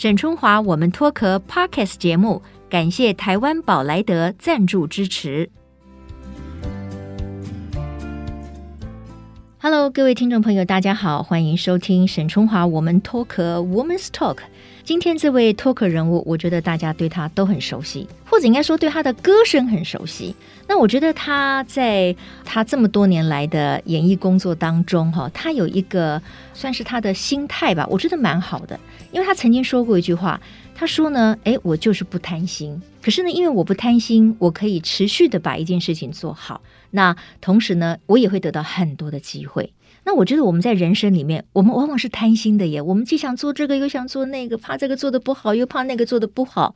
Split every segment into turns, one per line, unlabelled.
沈春华，我们脱壳 Podcast 节目，感谢台湾宝莱德赞助支持。Hello，各位听众朋友，大家好，欢迎收听沈春华我们脱壳 Woman's Talk。今天这位脱口人物，我觉得大家对他都很熟悉，或者应该说对他的歌声很熟悉。那我觉得他在他这么多年来的演艺工作当中，哈，他有一个算是他的心态吧，我觉得蛮好的，因为他曾经说过一句话，他说呢，哎，我就是不贪心，可是呢，因为我不贪心，我可以持续的把一件事情做好。那同时呢，我也会得到很多的机会。那我觉得我们在人生里面，我们往往是贪心的耶。我们既想做这个，又想做那个，怕这个做的不好，又怕那个做的不好。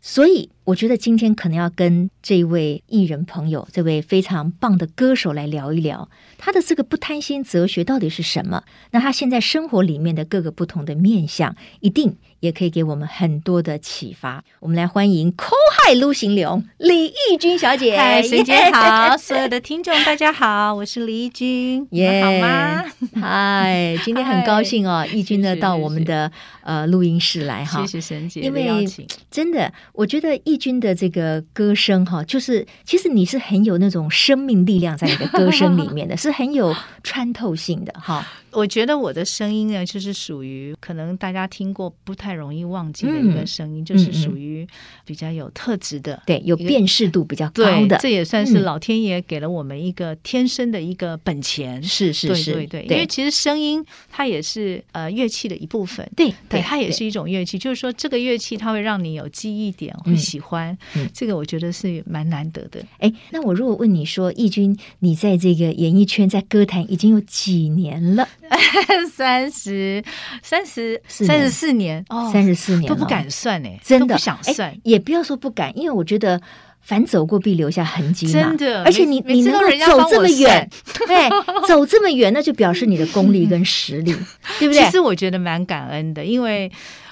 所以，我觉得今天可能要跟这位艺人朋友，这位非常棒的歌手来聊一聊，他的这个不贪心哲学到底是什么？那他现在生活里面的各个不同的面相，一定。也可以给我们很多的启发。我们来欢迎抠海陆行流李义君小姐。
嗨，沈姐好，所有的听众大家好，我是李义君，你们好吗？
嗨，今天很高兴哦，义君呢到我们的呃录音室来哈，
谢谢沈姐，
因为真的，我觉得翊君的这个歌声哈，就是其实你是很有那种生命力量在你的歌声里面的，是很有穿透性的哈。
我觉得我的声音呢，就是属于可能大家听过不太容易忘记的一个声音，嗯、就是属于比较有特质的，
对，有辨识度比较高的。
这也算是老天爷给了我们一个天生的一个本钱。
是是是，
对对对。因为其实声音它也是呃乐器的一部分，
对
对，它也是一种乐器。就是说，这个乐器它会让你有记忆点，会喜欢。这个我觉得是蛮难得的。
哎，那我如果问你说，义军，你在这个演艺圈，在歌坛已经有几年了？
三十三十三十四年。哦，
三十四年
都不敢算哎，
真的。
不想算，
也不要说不敢，因为我觉得凡走过必留下痕迹嘛，
真的。
而且你你能够走这么远，对，走这么远，那就表示你的功力 跟实力，对不对？
其实我觉得蛮感恩的，因为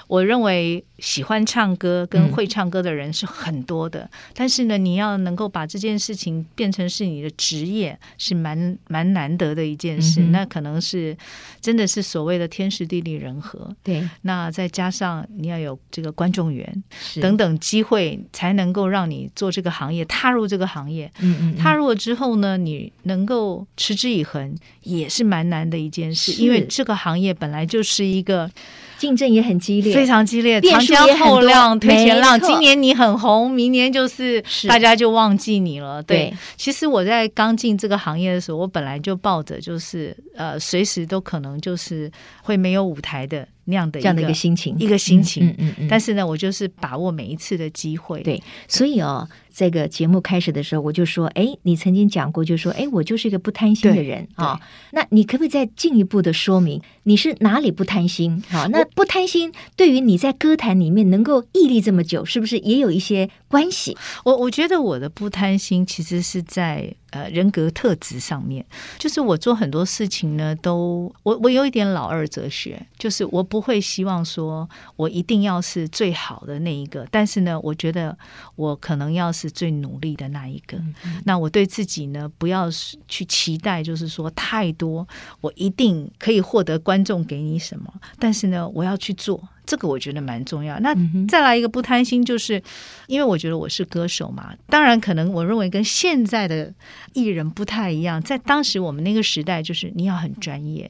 我认为。喜欢唱歌跟会唱歌的人是很多的，嗯、但是呢，你要能够把这件事情变成是你的职业，是蛮蛮难得的一件事。嗯、那可能是真的是所谓的天时地利人和。
对，
那再加上你要有这个观众缘等等机会，才能够让你做这个行业，踏入这个行业。嗯，嗯嗯。踏入了之后呢，你能够持之以恒，也是蛮难的一件事，因为这个行业本来就是一个
竞争也很激烈，
非常激烈。长江后浪推前浪，今年你很红，明年就是大家就忘记你了。对，其实我在刚进这个行业的时候，我本来就抱着就是呃，随时都可能就是会没有舞台的那样的
这样的一个心情，
一个心情。嗯嗯。但是呢，我就是把握每一次的机会。
对，所以哦。这个节目开始的时候，我就说：“哎，你曾经讲过，就说：哎，我就是一个不贪心的人啊。那你可不可以再进一步的说明，你是哪里不贪心？好，那不贪心对于你在歌坛里面能够屹立这么久，是不是也有一些关系？
我我觉得我的不贪心其实是在。”呃，人格特质上面，就是我做很多事情呢，都我我有一点老二哲学，就是我不会希望说我一定要是最好的那一个，但是呢，我觉得我可能要是最努力的那一个。那我对自己呢，不要去期待，就是说太多，我一定可以获得观众给你什么，但是呢，我要去做。这个我觉得蛮重要。那再来一个不贪心，就是因为我觉得我是歌手嘛。当然，可能我认为跟现在的艺人不太一样。在当时我们那个时代，就是你要很专业，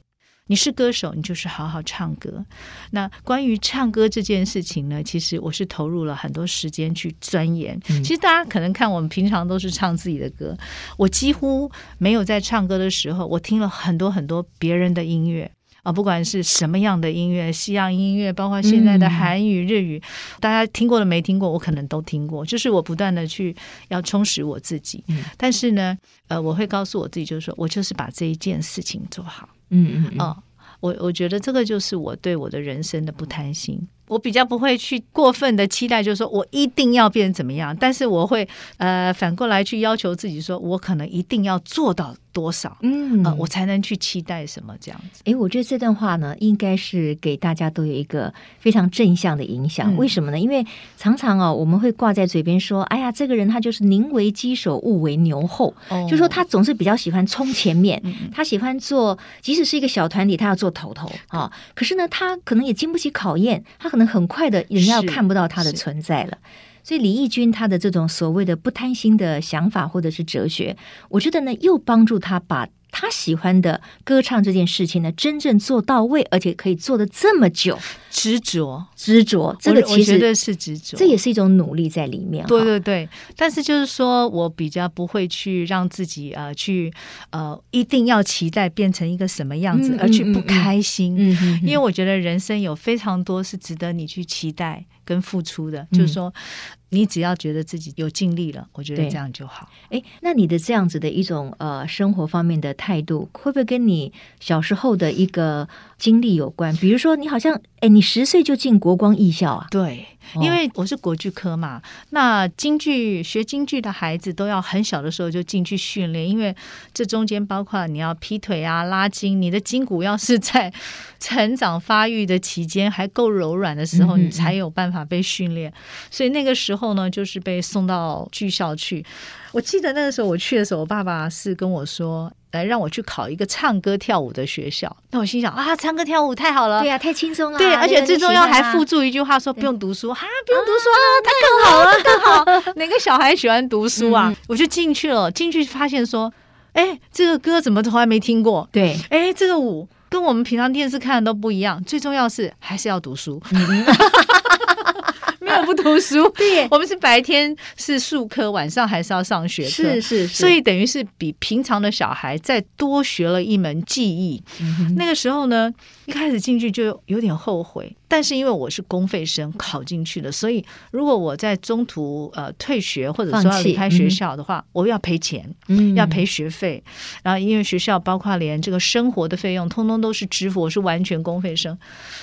你是歌手，你就是好好唱歌。那关于唱歌这件事情呢，其实我是投入了很多时间去钻研。其实大家可能看我们平常都是唱自己的歌，我几乎没有在唱歌的时候，我听了很多很多别人的音乐。啊，不管是什么样的音乐，西洋音乐，包括现在的韩语、日语，大家听过的没听过，我可能都听过。就是我不断的去要充实我自己，但是呢，呃，我会告诉我自己，就是说我就是把这一件事情做好。嗯嗯嗯，我我觉得这个就是我对我的人生的不贪心。我比较不会去过分的期待，就是说我一定要变怎么样，但是我会呃反过来去要求自己，说我可能一定要做到。多少？嗯、呃，我才能去期待什么这样子？
哎，我觉得这段话呢，应该是给大家都有一个非常正向的影响。嗯、为什么呢？因为常常哦，我们会挂在嘴边说：“哎呀，这个人他就是宁为鸡首，勿为牛后。哦”就说他总是比较喜欢冲前面，嗯、他喜欢做，即使是一个小团体，他要做头头啊。可是呢，他可能也经不起考验，他可能很快的，人家要看不到他的存在了。所以李义军他的这种所谓的不贪心的想法或者是哲学，我觉得呢，又帮助他把。他喜欢的歌唱这件事情呢，真正做到位，而且可以做的这么久，
执着，
执着，这个其
实是执着，
这也是一种努力在里面。
对对对，但是就是说我比较不会去让自己呃去呃一定要期待变成一个什么样子，嗯、而去不开心。因为我觉得人生有非常多是值得你去期待跟付出的，嗯、就是说。你只要觉得自己有尽力了，我觉得这样就好。
哎，那你的这样子的一种呃生活方面的态度，会不会跟你小时候的一个经历有关？比如说，你好像哎，你十岁就进国光艺校啊？
对，因为我是国剧科嘛。哦、那京剧学京剧的孩子都要很小的时候就进去训练，因为这中间包括你要劈腿啊、拉筋，你的筋骨要是在 成长发育的期间还够柔软的时候，嗯、你才有办法被训练。所以那个时候。后呢，就是被送到剧校去。我记得那个时候我去的时候，我爸爸是跟我说：“来让我去考一个唱歌跳舞的学校。”那我心想啊，唱歌跳舞太好了，
对呀、啊，太轻松了。
对，而且最重要还附注一句话说：“不用读书哈，不用读书啊，他更好了，更好。” 哪个小孩喜欢读书啊？嗯、我就进去了，进去发现说：“哎，这个歌怎么从来没听过？对，哎，这个舞跟我们平常电视看的都不一样。最重要是还是要读书。嗯” 没有不读书，对，我们是白天是术科，晚上还是要上学课，
是是，是，
所以等于是比平常的小孩再多学了一门技艺。嗯、那个时候呢，一开始进去就有点后悔。但是因为我是公费生考进去的，所以如果我在中途呃退学或者说要离开学校的话，嗯、我要赔钱，嗯、要赔学费。然后因为学校包括连这个生活的费用，通通都是支付，我是完全公费生，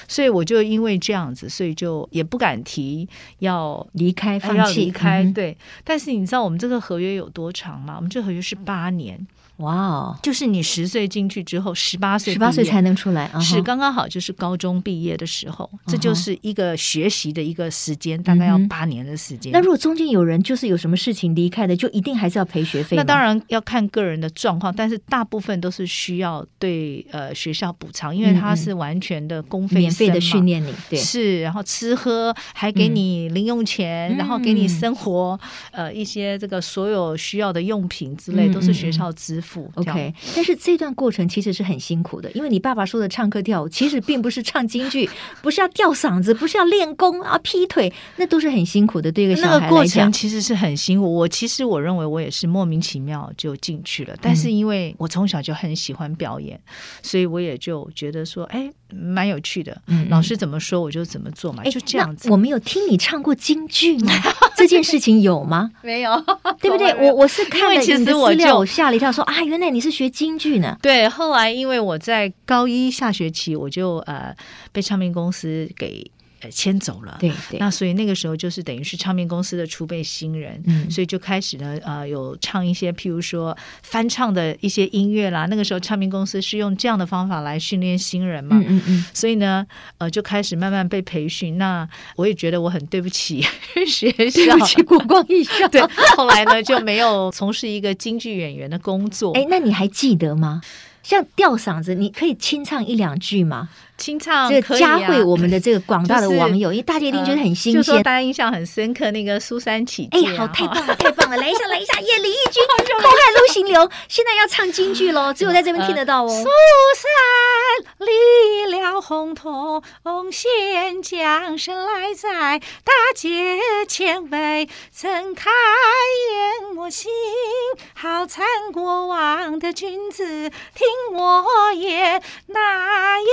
所以我就因为这样子，所以就也不敢提要离开，放弃，要离开。嗯、对，但是你知道我们这个合约有多长吗？我们这合约是八年。哇哦！就是你十岁进去之后，十八岁，
十八岁才能出来，
是刚刚好就是高中毕业的时候，这就是一个学习的一个时间，大概要八年的时间。
那如果中间有人就是有什么事情离开的，就一定还是要赔学费？
那当然要看个人的状况，但是大部分都是需要对呃学校补偿，因为他是完全的公费
免费的训练你，对，
是，然后吃喝还给你零用钱，然后给你生活呃一些这个所有需要的用品之类都是学校支付。
OK，但是这段过程其实是很辛苦的，因为你爸爸说的唱歌跳舞，其实并不是唱京剧，不是要吊嗓子，不是要练功啊劈腿，那都是很辛苦的。对一个小孩，那个过程
其实是很辛苦。我其实我认为我也是莫名其妙就进去了，但是因为我从小就很喜欢表演，嗯、所以我也就觉得说，哎，蛮有趣的。嗯、老师怎么说我就怎么做嘛，就这样子。
我没有听你唱过京剧吗？这件事情有吗？
没有，
对不对？我我是看了你的资料，我吓了一跳，说啊。啊，原来你是学京剧呢？
对，后来因为我在高一下学期，我就呃被唱片公司给。呃，迁走了，
对对，
那所以那个时候就是等于是唱片公司的储备新人，嗯，所以就开始呢，呃，有唱一些譬如说翻唱的一些音乐啦。那个时候唱片公司是用这样的方法来训练新人嘛，嗯嗯嗯，所以呢，呃，就开始慢慢被培训。那我也觉得我很对不起 学校，
对不起国光艺校。
对，后来呢就没有从事一个京剧演员的工作。
哎，那你还记得吗？像吊嗓子，你可以清唱一两句吗？
清唱
这个嘉惠我们的这个广大的网友，因为大家一定觉得很新鲜，
大家印象很深刻。那个苏三起，
哎，好，太棒了，太棒了！来一下，来一下，耶！李翊君，空海陆行流，现在要唱京剧喽，只有在这边听得到哦。
苏三离了红铜线，将身来在大街前围，睁开眼，我心好参国王的君子，听我言，哪一？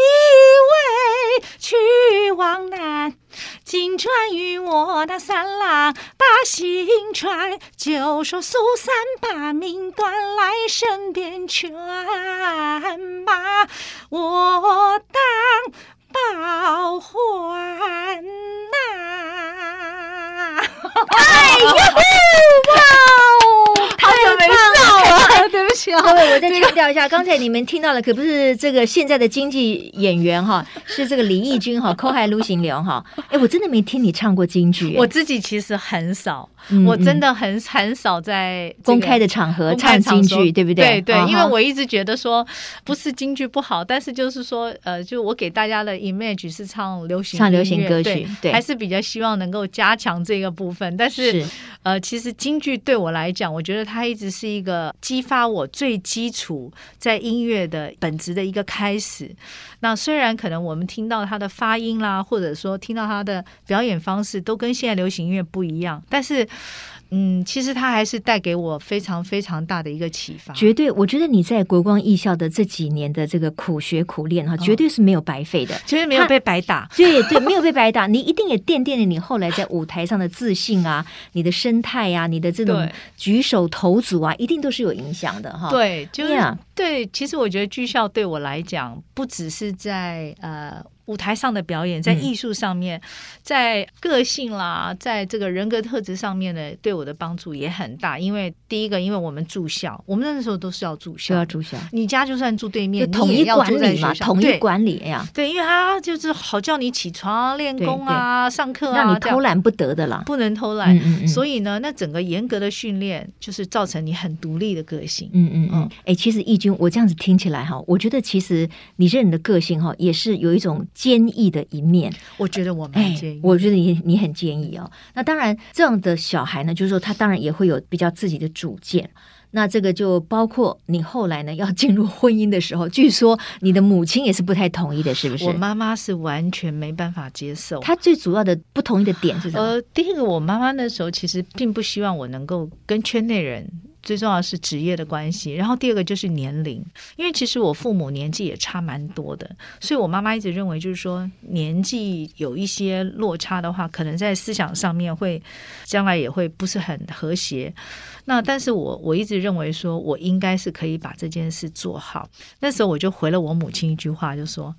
为去往南，金川与我那三郎把心传，就说苏三把命断来身边全，把，我
当 各位，我再强调一下，刚才你们听到的可不是这个现在的经济演员哈，是这个李翊君哈，扣海卢行流哈。哎，我真的没听你唱过京剧，
我自己其实很少，我真的很很少在
公开的场合唱京剧，对不对？
对对，因为我一直觉得说不是京剧不好，但是就是说呃，就我给大家的 image 是唱流行
唱流行歌曲，对，
还是比较希望能够加强这个部分。但是呃，其实京剧对我来讲，我觉得它一直是一个激发我最基础在音乐的本质的一个开始。那虽然可能我们听到他的发音啦，或者说听到他的表演方式都跟现在流行音乐不一样，但是。嗯，其实他还是带给我非常非常大的一个启发。
绝对，我觉得你在国光艺校的这几年的这个苦学苦练哈，绝对是没有白费的，
绝对没有被白打。
对对，没有被白打，你一定也奠定了你后来在舞台上的自信啊，你的生态啊，你的这种举手投足啊，一定都是有影响的哈。
对，就是对。其实我觉得剧校对我来讲，不只是在呃。舞台上的表演，在艺术上面，嗯、在个性啦，在这个人格特质上面呢，对我的帮助也很大。因为第一个，因为我们住校，我们那时候都是要住校，
要住校。
你家就算住对面，
统一管理嘛，统一管理呀。
对，因为他就是好叫你起床练功啊，上课啊，
让你偷懒不得的啦，
不能偷懒。嗯嗯嗯，所以呢，那整个严格的训练，就是造成你很独立的个性。
嗯嗯嗯。哎、欸，其实义军，我这样子听起来哈，我觉得其实你这人的个性哈，也是有一种。坚毅的一面，
我觉得我蛮坚毅。
我觉得你你很坚毅哦。那当然，这样的小孩呢，就是说他当然也会有比较自己的主见。那这个就包括你后来呢要进入婚姻的时候，据说你的母亲也是不太同意的，是不是？
我妈妈是完全没办法接受。
她最主要的不同意的点是什么？
呃，第一个，我妈妈那时候其实并不希望我能够跟圈内人。最重要是职业的关系，然后第二个就是年龄，因为其实我父母年纪也差蛮多的，所以我妈妈一直认为就是说年纪有一些落差的话，可能在思想上面会将来也会不是很和谐。那但是我我一直认为说我应该是可以把这件事做好。那时候我就回了我母亲一句话，就说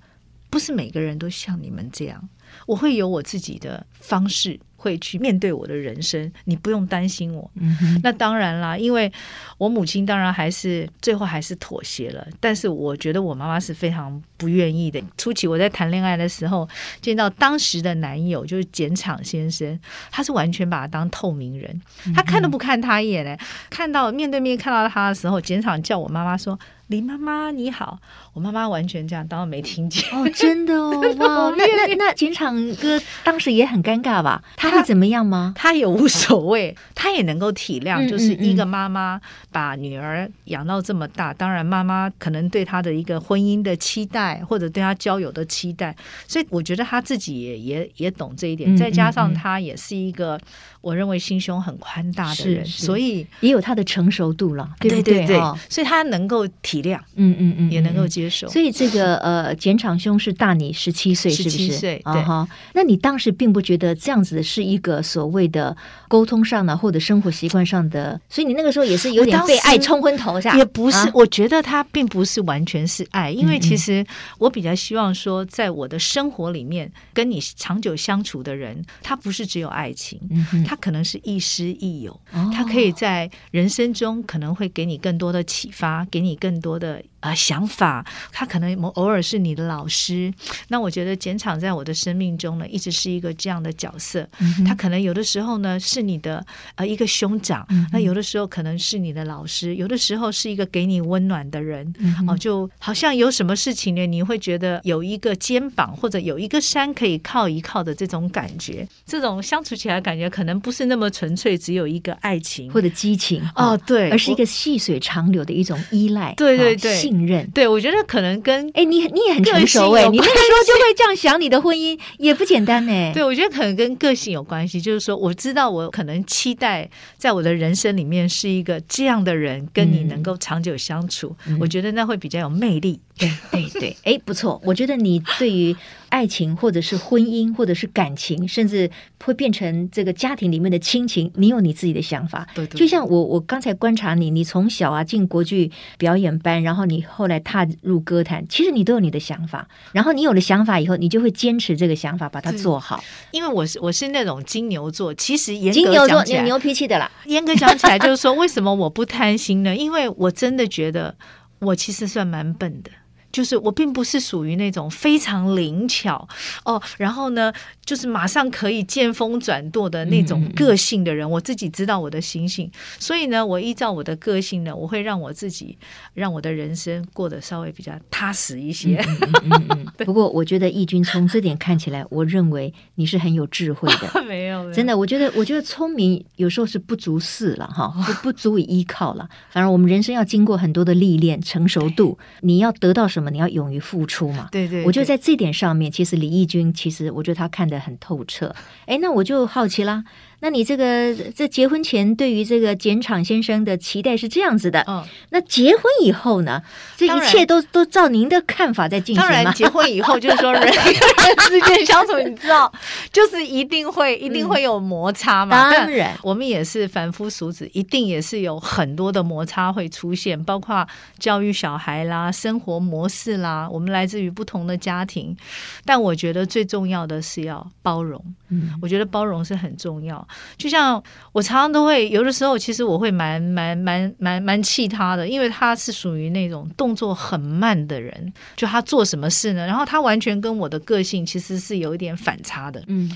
不是每个人都像你们这样，我会有我自己的方式。会去面对我的人生，你不用担心我。嗯。那当然啦，因为我母亲当然还是最后还是妥协了，但是我觉得我妈妈是非常不愿意的。初期我在谈恋爱的时候，见到当时的男友就是简厂先生，他是完全把他当透明人，他看都不看他一眼嘞。看到面对面看到他的时候，简场叫我妈妈说。李妈妈你好，我妈妈完全这样，当然没听见
哦，真的哦，哇，那那那简场哥当时也很尴尬吧？他会怎么样吗？
他也无所谓，他也能够体谅，就是一个妈妈把女儿养到这么大，当然妈妈可能对他的一个婚姻的期待，或者对他交友的期待，所以我觉得他自己也也也懂这一点，再加上他也是一个我认为心胸很宽大的人，所以
也有他的成熟度了，对对对，
所以他能够体。谅，
嗯嗯嗯，
也能够接受。
所以这个呃，简长兄是大你十七岁，是不是？
十七岁，对哈。
那你当时并不觉得这样子是一个所谓的沟通上呢，或者生活习惯上的？所以你那个时候也是有点被爱冲昏头，是吧？
也不是，我觉得他并不是完全是爱，因为其实我比较希望说，在我的生活里面跟你长久相处的人，他不是只有爱情，他可能是亦师亦友，他可以在人生中可能会给你更多的启发，给你更多。的啊想法，他可能偶尔是你的老师。那我觉得简场在我的生命中呢，一直是一个这样的角色。他可能有的时候呢是你的呃一个兄长，嗯、那有的时候可能是你的老师，有的时候是一个给你温暖的人。哦，就好像有什么事情呢，你会觉得有一个肩膀或者有一个山可以靠一靠的这种感觉。这种相处起来感觉可能不是那么纯粹，只有一个爱情
或者激情
哦，对，
而是一个细水长流的一种依赖。
对。对对对，
信任。
对，我觉得可能跟
哎，你你也很成熟哎，你那个时候就会这样想，你的婚姻也不简单哎。
对，我觉得可能跟个性有关系，就是说，我知道我可能期待在我的人生里面是一个这样的人，跟你能够长久相处，嗯、我觉得那会比较有魅力。
对对对，哎，不错，我觉得你对于爱情或者是婚姻或者是感情，甚至会变成这个家庭里面的亲情，你有你自己的想法。
对对，
就像我我刚才观察你，你从小啊进国剧表演班，然后你后来踏入歌坛，其实你都有你的想法。然后你有了想法以后，你就会坚持这个想法，把它做好。
因为我是我是那种金牛座，其实严格
金牛座你牛脾气的啦。
严格讲起来，就是说为什么我不贪心呢？因为我真的觉得我其实算蛮笨的。就是我并不是属于那种非常灵巧。哦，然后呢，就是马上可以见风转舵的那种个性的人。我自己知道我的心性，所以呢，我依照我的个性呢，我会让我自己让我的人生过得稍微比较踏实一些。
不过，我觉得义军从这点看起来，我认为你是很有智慧的。
没有，没有，
真的，我觉得，我觉得聪明有时候是不足恃了哈，不 不足以依靠了。反而我们人生要经过很多的历练、成熟度，你要得到什么？你要勇于付出嘛？
对，对对，
我觉得在这点上面，其实李义军，其实我觉得他看很透彻。哎，那我就好奇啦。那你这个这结婚前对于这个简场先生的期待是这样子的，嗯，那结婚以后呢？这一切都都照您的看法在进行？
当然，结婚以后就是说人与人之间相处，你知道，就是一定会一定会有摩擦嘛。
当然，
我们也是凡夫俗子，一定也是有很多的摩擦会出现，包括教育小孩啦、生活模式啦。我们来自于不同的家庭，但我觉得最重要的是要包容。嗯，我觉得包容是很重要。就像我常常都会有的时候，其实我会蛮蛮蛮蛮蛮气他的，因为他是属于那种动作很慢的人。就他做什么事呢？然后他完全跟我的个性其实是有一点反差的。嗯。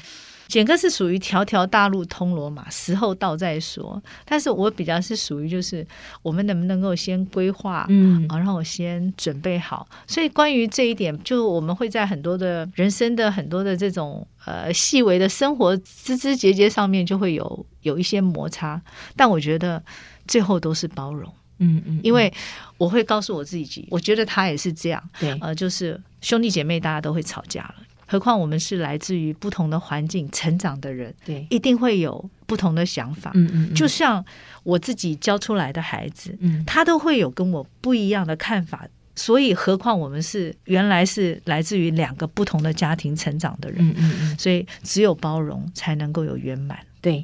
简哥是属于条条大路通罗马，时候到再说。但是我比较是属于就是我们能不能够先规划，嗯，然后我先准备好。所以关于这一点，就我们会在很多的人生的很多的这种呃细微的生活枝枝节节上面，就会有有一些摩擦。但我觉得最后都是包容，嗯嗯，嗯，因为我会告诉我自己，我觉得他也是这样，对，呃，就是兄弟姐妹大家都会吵架了。何况我们是来自于不同的环境成长的人，对，一定会有不同的想法。嗯嗯，就像我自己教出来的孩子，嗯，他都会有跟我不一样的看法。所以，何况我们是原来是来自于两个不同的家庭成长的人，嗯嗯嗯，所以只有包容才能够有圆满。
对。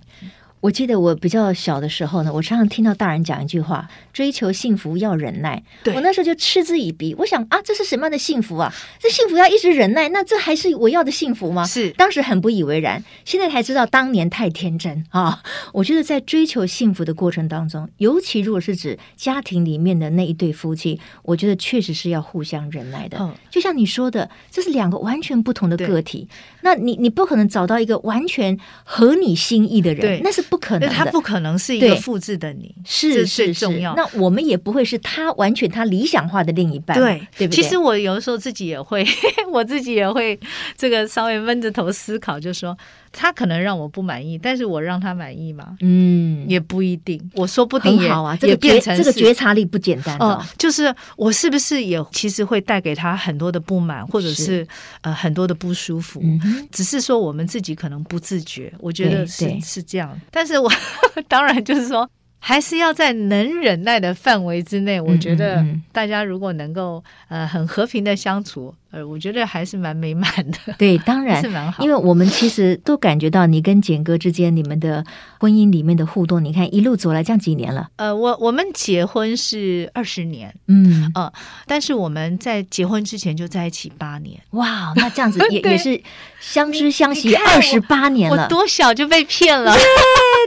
我记得我比较小的时候呢，我常常听到大人讲一句话：“追求幸福要忍耐。”对，我那时候就嗤之以鼻。我想啊，这是什么样的幸福啊？这幸福要一直忍耐，那这还是我要的幸福吗？是，当时很不以为然，现在才知道当年太天真啊！我觉得在追求幸福的过程当中，尤其如果是指家庭里面的那一对夫妻，我觉得确实是要互相忍耐的。嗯，就像你说的，这是两个完全不同的个体，那你你不可能找到一个完全合你心意的人，对，那是不。不可能，
他不可能是一个复制的你，
是最重要。那我们也不会是他完全他理想化的另一半，
对
对不对？
其实我有的时候自己也会，我自己也会这个稍微闷着头思考，就是说。他可能让我不满意，但是我让他满意吗？嗯，也不一定。我说不定也
好啊，这个也变成这个觉察力不简单哦、呃。
就是我是不是也其实会带给他很多的不满，或者是，是呃很多的不舒服、嗯？只是说我们自己可能不自觉。我觉得是是这样。但是我 当然就是说。还是要在能忍耐的范围之内。我觉得大家如果能够呃很和平的相处，呃，我觉得还是蛮美满的。
对，当然是蛮好。因为我们其实都感觉到你跟简哥之间你们的婚姻里面的互动。你看一路走来这样几年了。
呃，我我们结婚是二十年，嗯呃，但是我们在结婚之前就在一起八年。
哇，那这样子也 也是相知相惜二十八年了。
我多小就被骗了。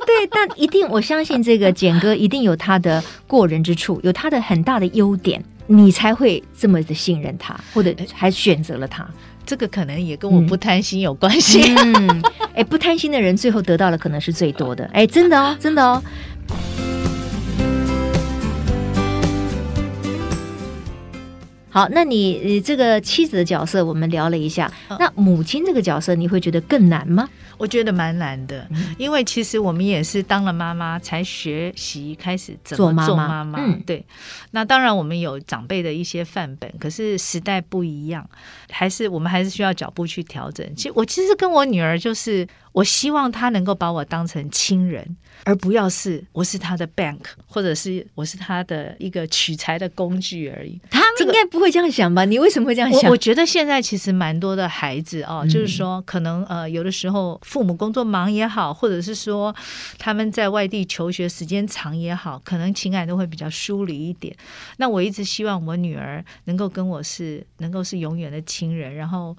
对，但一定我相信这个简哥一定有他的过人之处，有他的很大的优点，你才会这么的信任他，或者还选择了他。
这个可能也跟我不贪心有关系。
嗯，哎，不贪心的人最后得到的可能是最多的。哎，真的哦，真的哦。好，那你这个妻子的角色我们聊了一下，那母亲这个角色你会觉得更难吗？
我觉得蛮难的，因为其实我们也是当了妈妈才学习开始怎么做妈妈。嗯，对。那当然我们有长辈的一些范本，可是时代不一样，还是我们还是需要脚步去调整。其实我其实跟我女儿就是，我希望她能够把我当成亲人，而不要是我是她的 bank，或者是我是她的一个取材的工具而已。
当这个应该不会这样想吧？你为什么会这样想？
我，我觉得现在其实蛮多的孩子哦，嗯、就是说可能呃有的时候父母工作忙也好，或者是说他们在外地求学时间长也好，可能情感都会比较疏离一点。那我一直希望我女儿能够跟我是能够是永远的亲人，然后。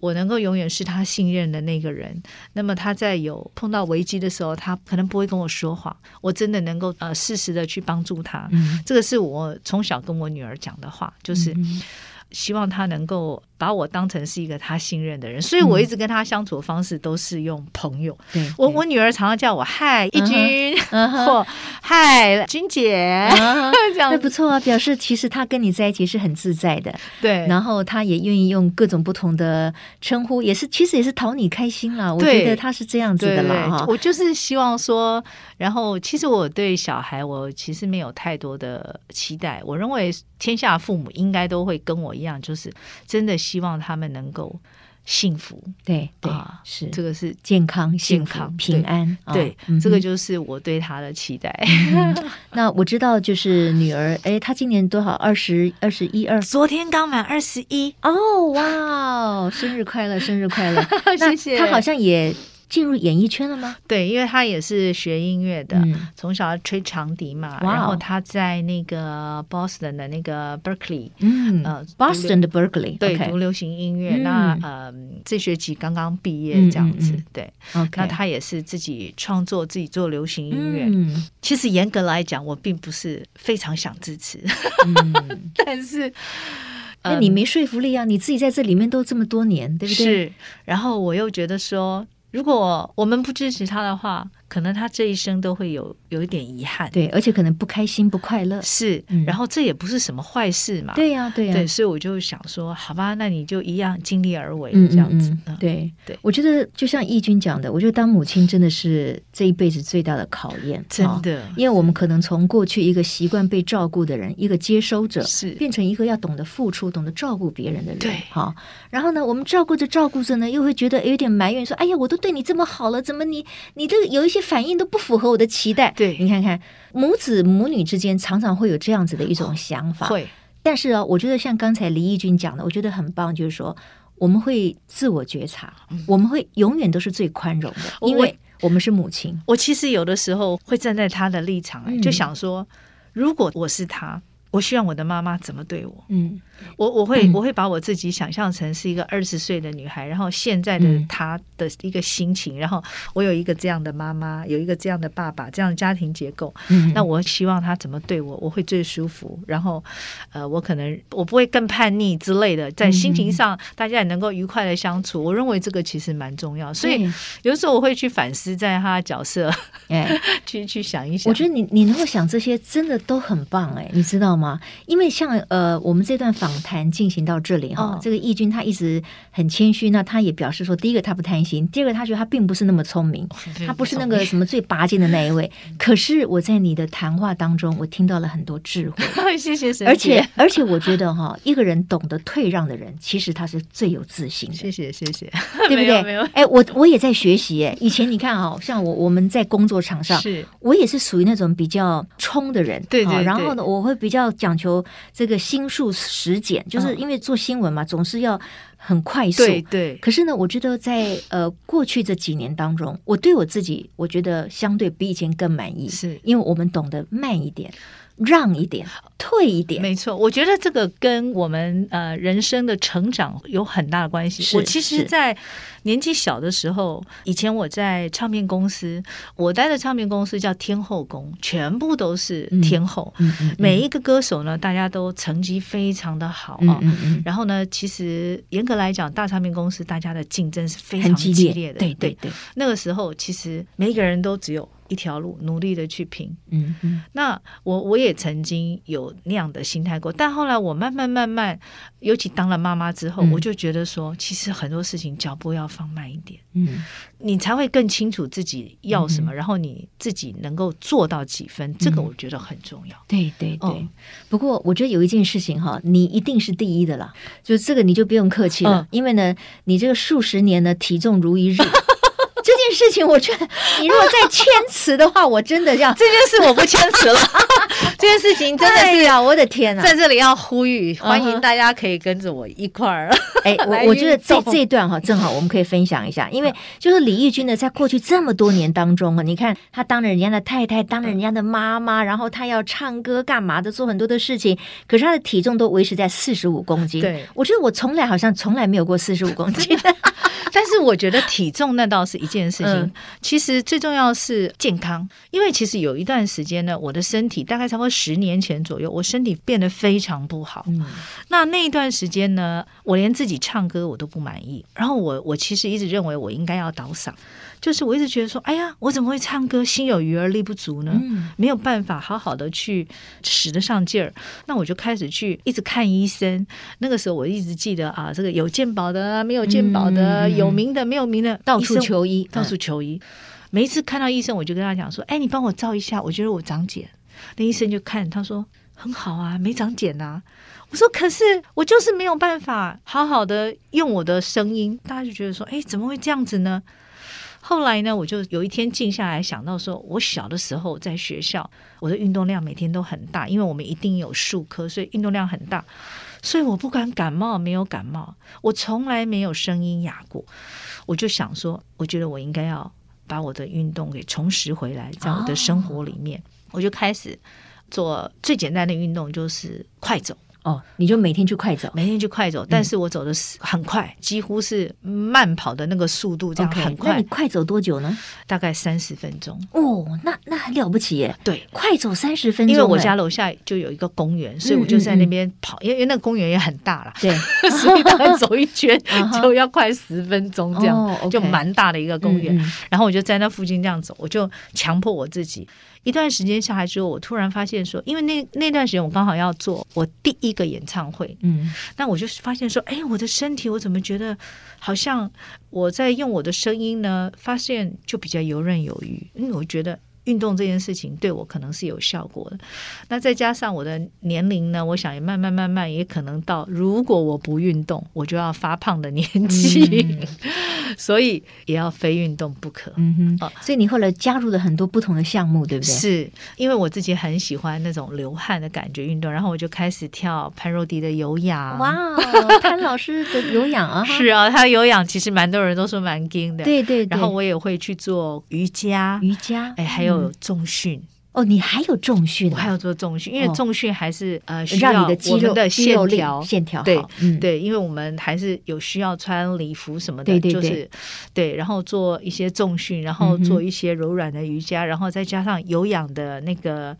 我能够永远是他信任的那个人，那么他在有碰到危机的时候，他可能不会跟我说谎，我真的能够呃适时的去帮助他。嗯，这个是我从小跟我女儿讲的话，就是。嗯希望他能够把我当成是一个他信任的人，所以我一直跟他相处的方式都是用朋友。对，我我女儿常常叫我嗨一军，或嗨君姐，这样
不错啊，表示其实他跟你在一起是很自在的。
对，
然后他也愿意用各种不同的称呼，也是其实也是讨你开心啦。我觉得他是这样子的啦哈。
我就是希望说，然后其实我对小孩，我其实没有太多的期待。我认为天下父母应该都会跟我一样，就是真的希望他们能够幸福，
对对，是
这个是
健康、健康、平安，
对，这个就是我对他的期待。
那我知道，就是女儿，哎，她今年多少？二十二十一二，
昨天刚满二十一。
哦，哇，生日快乐，生日快乐！
谢谢。
她好像也。进入演艺圈了吗？
对，因为他也是学音乐的，嗯、从小吹长笛嘛。然后他在那个 Boston 的那个 Berkeley，
嗯，呃，Boston 的 Berkeley，
对，读流行音乐。嗯、那呃，这学期刚刚毕业这样子，对。那他也是自己创作，自己做流行音乐。嗯、其实严格来讲，我并不是非常想支持，嗯、但是，
那、嗯、你没说服力啊！你自己在这里面都这么多年，对不对？
是。然后我又觉得说。如果我们不支持他的话，可能他这一生都会有有一点遗憾，
对，而且可能不开心、不快乐。
是，然后这也不是什么坏事嘛。
对呀，对呀。
对，所以我就想说，好吧，那你就一样尽力而为，这样子。
对对，我觉得就像义军讲的，我觉得当母亲真的是这一辈子最大的考验，
真的。
因为我们可能从过去一个习惯被照顾的人，一个接收者，是变成一个要懂得付出、懂得照顾别人的人。
对，
好。然后呢，我们照顾着照顾着呢，又会觉得有点埋怨，说：“哎呀，我都对你这么好了，怎么你你这个有一些反应都不符合。”我的期待，
对，
你看看母子母女之间常常会有这样子的一种想法，
会。
但是啊，我觉得像刚才李义军讲的，我觉得很棒，就是说我们会自我觉察，嗯、我们会永远都是最宽容的，因为我们是母亲。
我其实有的时候会站在他的立场，嗯、就想说，如果我是他。我希望我的妈妈怎么对我？嗯，我我会我会把我自己想象成是一个二十岁的女孩，然后现在的她的一个心情，然后我有一个这样的妈妈，有一个这样的爸爸，这样的家庭结构。嗯，那我希望他怎么对我，我会最舒服。然后，呃，我可能我不会更叛逆之类的，在心情上大家也能够愉快的相处。我认为这个其实蛮重要，所以有时候我会去反思在他的角色，哎，去去想一想。
我觉得你你能够想这些，真的都很棒，哎，你知道吗？吗？因为像呃，我们这段访谈进行到这里哈，哦、这个义军他一直很谦虚，那他也表示说，第一个他不贪心，第二个他觉得他并不是那么聪明，他不是那个什么最拔尖的那一位。可是我在你的谈话当中，我听到了很多智慧。
谢谢神姐。
而且 而且我觉得哈，一个人懂得退让的人，其实他是最有自信的。
谢谢谢谢，
对不对？没有。哎，我我也在学习哎。以前你看哈，像我我们在工作场上，是我也是属于那种比较冲的人，
对对。
然后呢，我会比较。讲求这个心速时简，就是因为做新闻嘛，总是要很快速。
对对。
可是呢，我觉得在呃过去这几年当中，我对我自己，我觉得相对比以前更满意，是因为我们懂得慢一点。让一点，退一点，
没错。我觉得这个跟我们呃人生的成长有很大的关系。我其实，在年纪小的时候，以前我在唱片公司，我待的唱片公司叫天后宫，全部都是天后。嗯嗯嗯、每一个歌手呢，大家都成绩非常的好啊。然后呢，其实严格来讲，大唱片公司大家的竞争是非常激烈的。
对对对，
那个时候其实每一个人都只有。一条路，努力的去拼。嗯嗯，那我我也曾经有那样的心态过，但后来我慢慢慢慢，尤其当了妈妈之后，嗯、我就觉得说，其实很多事情脚步要放慢一点，嗯，你才会更清楚自己要什么，嗯、然后你自己能够做到几分，嗯、这个我觉得很重要。
对对对。哦、不过我觉得有一件事情哈，你一定是第一的啦，就这个你就不用客气了，嗯、因为呢，你这个数十年的，体重如一日。事情，我觉得 你如果再牵持的话，我真的要
这件事我不牵持了。这件事情真的是
啊，我的天呐，
在这里要呼吁，欢迎大家可以跟着我一块儿。
哎，我 我觉得这这一段哈，正好我们可以分享一下，因为就是李翊君呢，在过去这么多年当中啊，你看他当了人家的太太，当了人家的妈妈，然后他要唱歌干嘛的，做很多的事情，可是他的体重都维持在四十五公斤。
对，
我觉得我从来好像从来没有过四十五公斤。
但是我觉得体重那倒是一件事情，嗯、其实最重要是健康。因为其实有一段时间呢，我的身体大概差不多十年前左右，我身体变得非常不好。嗯、那那一段时间呢，我连自己唱歌我都不满意。然后我我其实一直认为我应该要倒嗓，就是我一直觉得说，哎呀，我怎么会唱歌心有余而力不足呢？嗯、没有办法好好的去使得上劲儿。那我就开始去一直看医生。那个时候我一直记得啊，这个有健保的，没有健保的。嗯有名的没有名的，
到处求医，
到处求医。每一次看到医生，我就跟他讲说：“哎，你帮我照一下，我觉得我长茧。”那医生就看他说：“很好啊，没长茧啊。”我说：“可是我就是没有办法好好的用我的声音。”大家就觉得说：“哎，怎么会这样子呢？”后来呢，我就有一天静下来想到说：“我小的时候在学校，我的运动量每天都很大，因为我们一定有数科，所以运动量很大。”所以我不管感冒没有感冒，我从来没有声音哑过。我就想说，我觉得我应该要把我的运动给重拾回来，在我的生活里面，哦、我就开始做最简单的运动，就是快走。
哦，你就每天去快走，
每天去快走，但是我走的是很快，嗯、几乎是慢跑的那个速度，这样很快。
Okay, 那你快走多久呢？
大概三十分钟。
哦，那那很了不起耶！
对，
快走三十分钟，
因为我家楼下就有一个公园，所以我就在那边跑，因为、嗯嗯嗯、因为那个公园也很大了，
对，
所以大概走一圈 就要快十分钟这样，哦 okay、就蛮大的一个公园。然后我就在那附近这样走，我就强迫我自己。一段时间下来之后，我突然发现说，因为那那段时间我刚好要做我第一个演唱会，嗯，那我就发现说，哎，我的身体我怎么觉得好像我在用我的声音呢？发现就比较游刃有余，因为我觉得。运动这件事情对我可能是有效果的，那再加上我的年龄呢，我想也慢慢慢慢也可能到，如果我不运动，我就要发胖的年纪，嗯、所以也要非运动不可。
嗯哼，所以你后来加入了很多不同的项目，对不对？
是因为我自己很喜欢那种流汗的感觉运动，然后我就开始跳潘若迪的有氧。
哇，潘老师的有氧啊，
是啊，他有氧其实蛮多人都说蛮惊的。
对，对对，
然后我也会去做瑜伽，
瑜伽，
哎，还有。有重训。
哦，你还有重训，
我还要做重训，因为重训还是呃需要我们的线条。
线条
对对，因为我们还是有需要穿礼服什么的，就是对，然后做一些重训，然后做一些柔软的瑜伽，然后再加上有氧的那个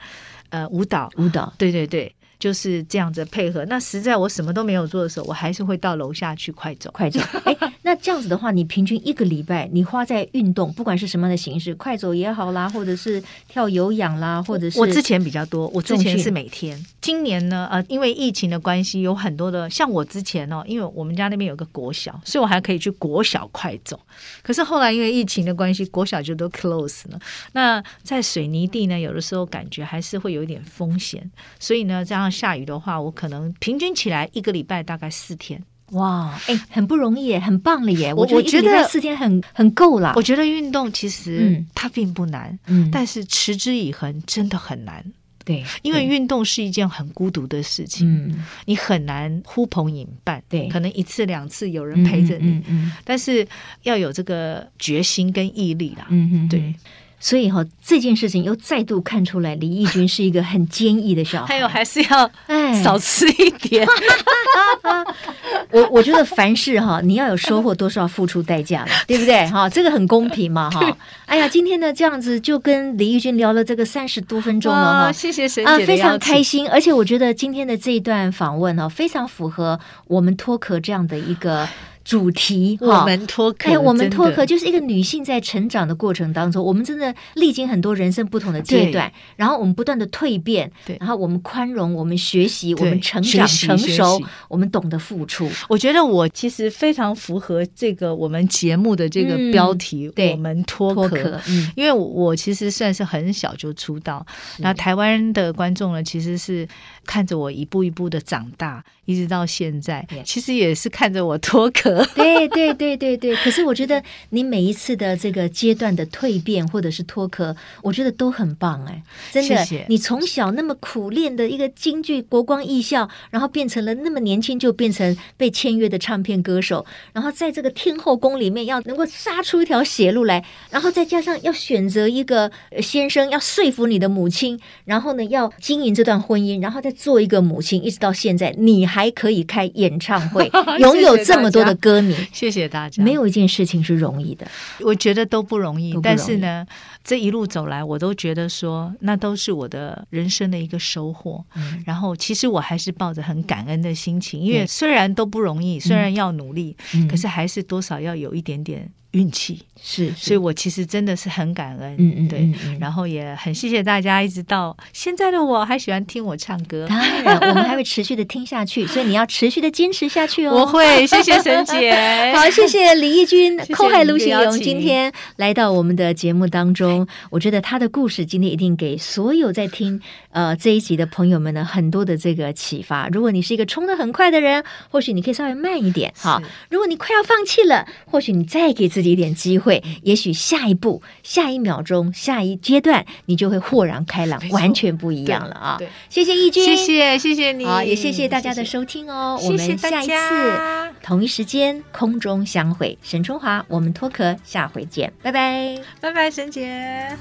呃舞蹈。
舞蹈，
对对对。就是这样子配合。那实在我什么都没有做的时候，我还是会到楼下去快走。
快走。哎，那这样子的话，你平均一个礼拜你花在运动，不管是什么样的形式，快走也好啦，或者是跳有氧啦，或者是
我之前比较多，我之前是每天。今年呢，呃，因为疫情的关系，有很多的像我之前哦，因为我们家那边有个国小，所以我还可以去国小快走。可是后来因为疫情的关系，国小就都 close 了。那在水泥地呢，有的时候感觉还是会有一点风险，所以呢，这样。下雨的话，我可能平均起来一个礼拜大概四天。
哇，哎，很不容易耶，很棒了耶！我我觉得四天很很够了。
我觉得运动其实它并不难，嗯，但是持之以恒真的很难。
对，
因为运动是一件很孤独的事情，嗯，你很难呼朋引伴，
对，
可能一次两次有人陪着你，嗯，但是要有这个决心跟毅力啦，嗯嗯，对。
所以哈，这件事情又再度看出来，李翊君是一个很坚毅的小孩。
还有，还是要哎少吃一点。
我我觉得凡事哈，你要有收获，都是要付出代价的，对不对？哈，这个很公平嘛，哈。哎呀，今天呢，这样子就跟李翊君聊了这个三十多分钟了哈。
谢谢沈姐啊，
非常开心。而且我觉得今天的这一段访问哈，非常符合我们脱壳这样的一个。主题，
我们脱壳，
哎，我们脱壳就是一个女性在成长的过程当中，我们真的历经很多人生不同的阶段，然后我们不断的蜕变，对，然后我们宽容，我们学习，我们成长成熟，我们懂得付出。
我觉得我其实非常符合这个我们节目的这个标题，我们脱壳，嗯，因为我其实算是很小就出道，那台湾的观众呢，其实是看着我一步一步的长大，一直到现在，其实也是看着我脱壳。歌。
对对对对对。可是我觉得你每一次的这个阶段的蜕变或者是脱壳，我觉得都很棒哎，真的。谢谢。你从小那么苦练的一个京剧国光艺校，然后变成了那么年轻就变成被签约的唱片歌手，然后在这个天后宫里面要能够杀出一条血路来，然后再加上要选择一个先生，要说服你的母亲，然后呢要经营这段婚姻，然后再做一个母亲，一直到现在，你还可以开演唱会，拥有这么多的歌迷。
谢谢大家。
没有一件事情是容易的，
我觉得都不容易。容易但是呢，这一路走来，我都觉得说，那都是我的人生的一个收获。嗯、然后，其实我还是抱着很感恩的心情，因为虽然都不容易，嗯、虽然要努力，嗯、可是还是多少要有一点点。运气。
是，是，
所以我其实真的是很感恩，
嗯嗯，
对，然后也很谢谢大家，一直到现在的我还喜欢听我唱歌，
当然我们还会持续的听下去，所以你要持续的坚持下去哦。
我会，谢谢沈姐，
好，谢谢李义军、寇海卢行荣今天来到我们的节目当中，我觉得他的故事今天一定给所有在听呃这一集的朋友们呢很多的这个启发。如果你是一个冲的很快的人，或许你可以稍微慢一点，好，如果你快要放弃了，或许你再给自己。自己一点机会，也许下一步、下一秒钟、下一阶段，你就会豁然开朗，完全不一样了啊！谢谢易军，
谢谢谢谢你，
好，也谢谢大家的收听哦。
谢谢
我们下一次同一时间空中相会，沈春华，我们脱壳，下回见，拜拜，
拜拜，沈姐。